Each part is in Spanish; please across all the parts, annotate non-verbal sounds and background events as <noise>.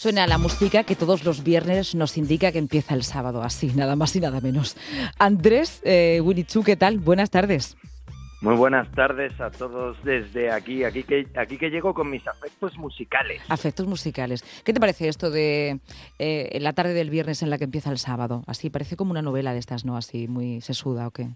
Suena la música que todos los viernes nos indica que empieza el sábado, así, nada más y nada menos. Andrés, eh, Chu, ¿qué tal? Buenas tardes. Muy buenas tardes a todos desde aquí, aquí que, aquí que llego con mis afectos musicales. Afectos musicales. ¿Qué te parece esto de eh, la tarde del viernes en la que empieza el sábado? Así, parece como una novela de estas, ¿no? Así, muy sesuda o qué.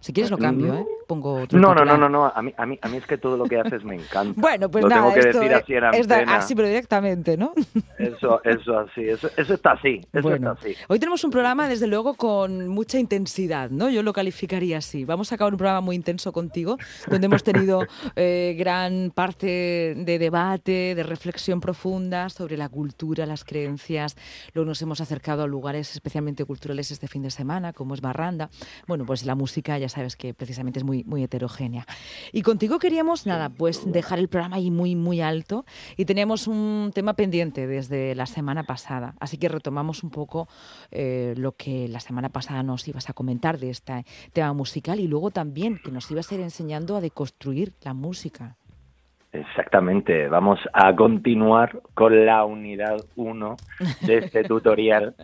Si quieres lo cambio, ¿eh? Pongo otro No, no, no, no, no. A mí, a, mí, a mí es que todo lo que haces me encanta. <laughs> bueno, pues lo nada, tengo que esto decir así en es así, pero directamente, ¿no? <laughs> Eso, eso así, eso, eso está así, eso Bueno, está así. hoy tenemos un programa, desde luego, con mucha intensidad, ¿no? Yo lo calificaría así. Vamos a acabar un programa muy intenso contigo, donde hemos tenido <laughs> eh, gran parte de debate, de reflexión profunda sobre la cultura, las creencias. Luego nos hemos acercado a lugares especialmente culturales este fin de semana, como es Barranda. Bueno, pues la música, ya sabes que precisamente es muy, muy heterogénea. Y contigo queríamos, nada, pues dejar el programa ahí muy, muy alto y teníamos un tema pendiente desde la semana pasada. Así que retomamos un poco eh, lo que la semana pasada nos ibas a comentar de este tema musical y luego también que nos ibas a ir enseñando a deconstruir la música. Exactamente, vamos a continuar con la unidad 1 de este <laughs> tutorial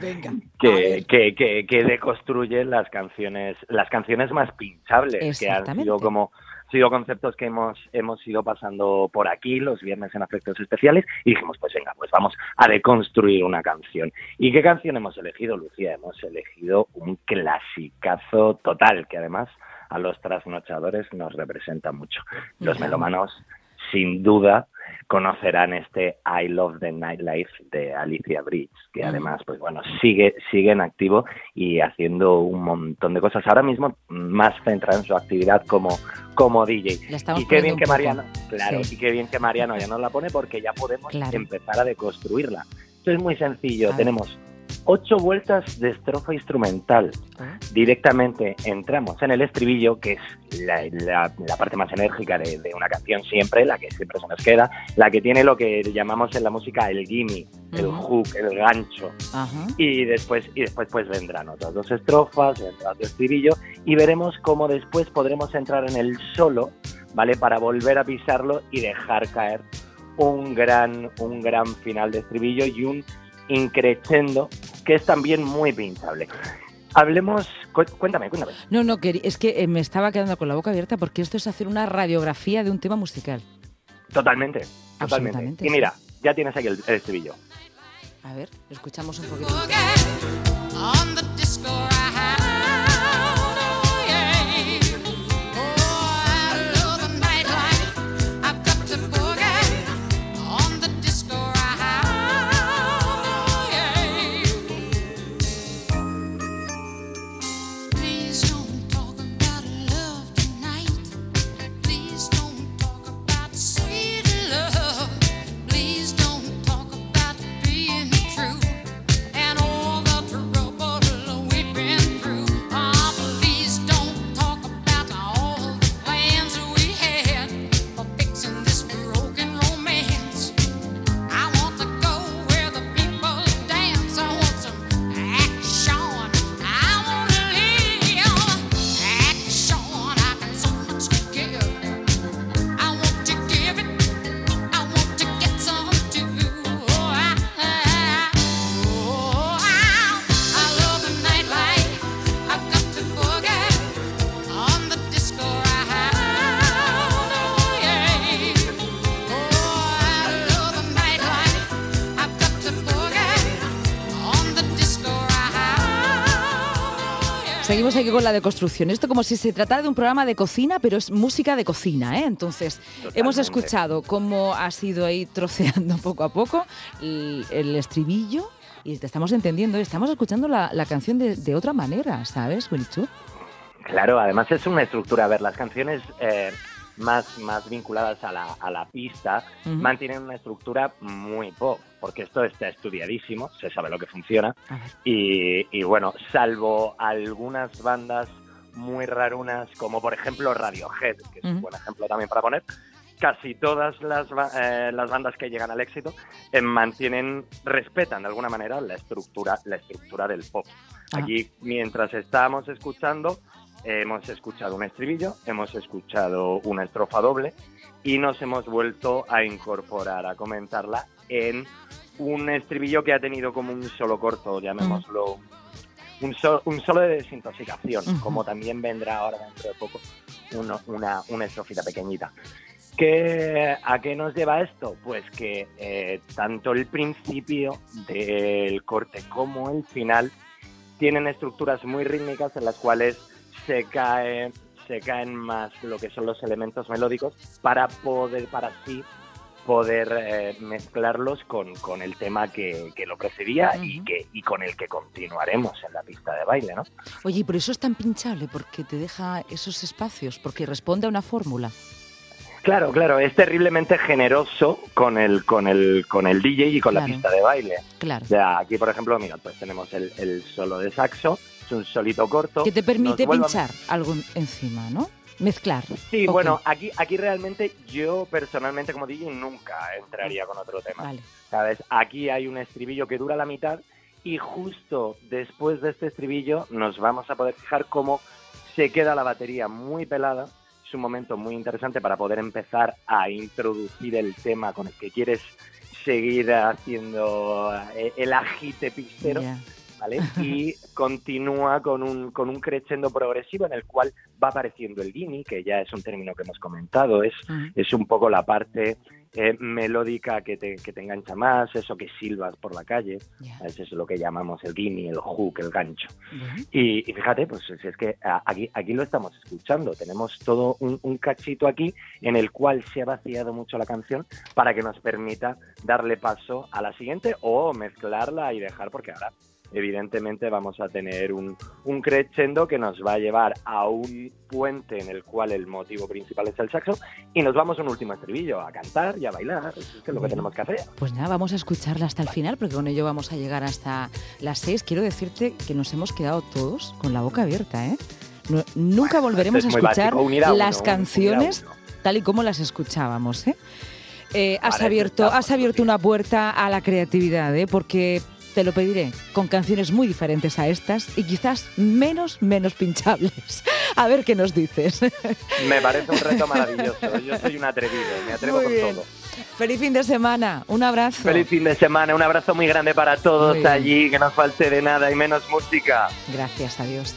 Venga. que, que, que, que deconstruye las canciones, las canciones más pinchables, que han sido como sido conceptos que hemos, hemos ido pasando por aquí los viernes en afectos especiales y dijimos, pues venga, pues vamos a deconstruir una canción. ¿Y qué canción hemos elegido, Lucía? Hemos elegido un clasicazo total, que además a los trasnochadores nos representa mucho. Los Ya. melómanos, sin duda, conocerán este I Love the Nightlife de Alicia Bridge, que Mm. además, pues bueno, sigue, sigue en activo y haciendo un montón de cosas. Ahora mismo más centrada en su actividad como, como DJ. Y qué bien que. Mariano, claro, Sí. y qué bien que Mariano ya nos la pone porque ya podemos Claro. empezar a deconstruirla. Esto es muy sencillo, tenemos ocho vueltas de estrofa instrumental Ah, directamente entramos en el estribillo, que es la, la- la parte más enérgica de, de una canción siempre, la que siempre se nos queda, la que tiene lo que llamamos en la música el gimme, el hook, el gancho. Y después, y después pues vendrán otras dos estrofas, vendrá otro estribillo, y veremos cómo después podremos entrar en el solo, ¿vale? Para volver a pisarlo y dejar caer un gran, un gran final de estribillo y un increchendo que es también muy pinchable. Hablemos, cu- cuéntame, cuéntame. No, no, es que eh, me estaba quedando con la boca abierta porque esto es hacer una radiografía de un tema musical. Totalmente, totalmente. Y sí. mira, ya tienes aquí el, el estribillo. A ver, lo escuchamos un poquito. Seguimos aquí con la deconstrucción. Esto como si se tratara de un programa de cocina, pero es música de cocina, ¿eh? Entonces, hemos escuchado cómo has ido ahí troceando <laughs> poco a poco el, el estribillo y te estamos entendiendo, estamos escuchando la, la canción de, de otra manera, ¿sabes, Winichu? Claro, además es una estructura. A ver, las canciones eh, más, más vinculadas a la, a la pista Ujú. mantienen una estructura muy pop, porque esto está estudiadísimo, se sabe lo que funciona. Y, y bueno, salvo algunas bandas muy rarunas, como por ejemplo Radiohead, que es un buen ejemplo también para poner, casi todas las, eh, las bandas que llegan al éxito eh, mantienen, respetan de alguna manera la estructura, la estructura del pop. Ah. Aquí, mientras estábamos escuchando, hemos escuchado un estribillo, hemos escuchado una estrofa doble y nos hemos vuelto a incorporar, a comentarla en un estribillo que ha tenido como un solo corto, llamémoslo, un, so- un solo de desintoxicación, Ujú. como también vendrá ahora dentro de poco uno- una, una estrofita pequeñita. ¿Qué, ¿A qué nos lleva esto? Pues que eh, tanto el principio del corte como el final tienen estructuras muy rítmicas en las cuales se cae se caen más lo que son los elementos melódicos para poder para así poder eh, mezclarlos con, con el tema que, que lo precedía y que y con el que continuaremos en la pista de baile, ¿no? Oye, y por eso es tan pinchable, porque te deja esos espacios, porque responde a una fórmula. Claro, claro, es terriblemente generoso con el con el con el DJ y con la pista de baile. Claro. O sea, aquí por ejemplo, mira, pues tenemos el, el solo de saxo, un solito corto. Que te permite a- pinchar algo encima, ¿no? Mezclar. Sí, bueno, aquí, aquí realmente yo personalmente como DJ nunca entraría con otro tema. Vale. ¿Sabes? Aquí hay un estribillo que dura la mitad y justo después de este estribillo nos vamos a poder fijar cómo se queda la batería muy pelada. Es un momento muy interesante para poder empezar a introducir el tema con el que quieres seguir haciendo eh, el agite pistero. Ya. ¿Vale? <laughs> Y continúa con un, con un crescendo progresivo en el cual va apareciendo el guini, que ya es un término que hemos comentado, es, es un poco la parte eh, melódica que te, que te engancha más, eso que silbas por la calle, Ya. eso es lo que llamamos el guini, el hook, el gancho. Y, y fíjate, pues es que a- aquí, aquí lo estamos escuchando. Tenemos todo un, un cachito aquí en el cual se ha vaciado mucho la canción para que nos permita darle paso a la siguiente o mezclarla y dejar, porque ahora evidentemente vamos a tener un, un crescendo que nos va a llevar a un puente en el cual el motivo principal es el saxo y nos vamos a un último estribillo, a cantar y a bailar. Que es lo que tenemos que hacer. Pues nada, vamos a escucharla hasta el final, porque con ello vamos a llegar hasta las seis. Quiero decirte que nos hemos quedado todos con la boca abierta, ¿eh? No- nunca volveremos a es escuchar básico, a las canciones tal y como las escuchábamos, ¿eh? Eh, has abierto, has abierto una puerta a la creatividad, ¿eh? Porque te lo pediré con canciones muy diferentes a estas y quizás menos, menos pinchables. <laughs> A ver qué nos dices. <laughs> Me parece un reto maravilloso. Yo soy un atrevido, me atrevo Muy con bien. todo. Feliz fin de semana. Un abrazo. Feliz fin de semana, un abrazo muy grande para todos allí, que no falte de nada y menos música. Gracias, adiós.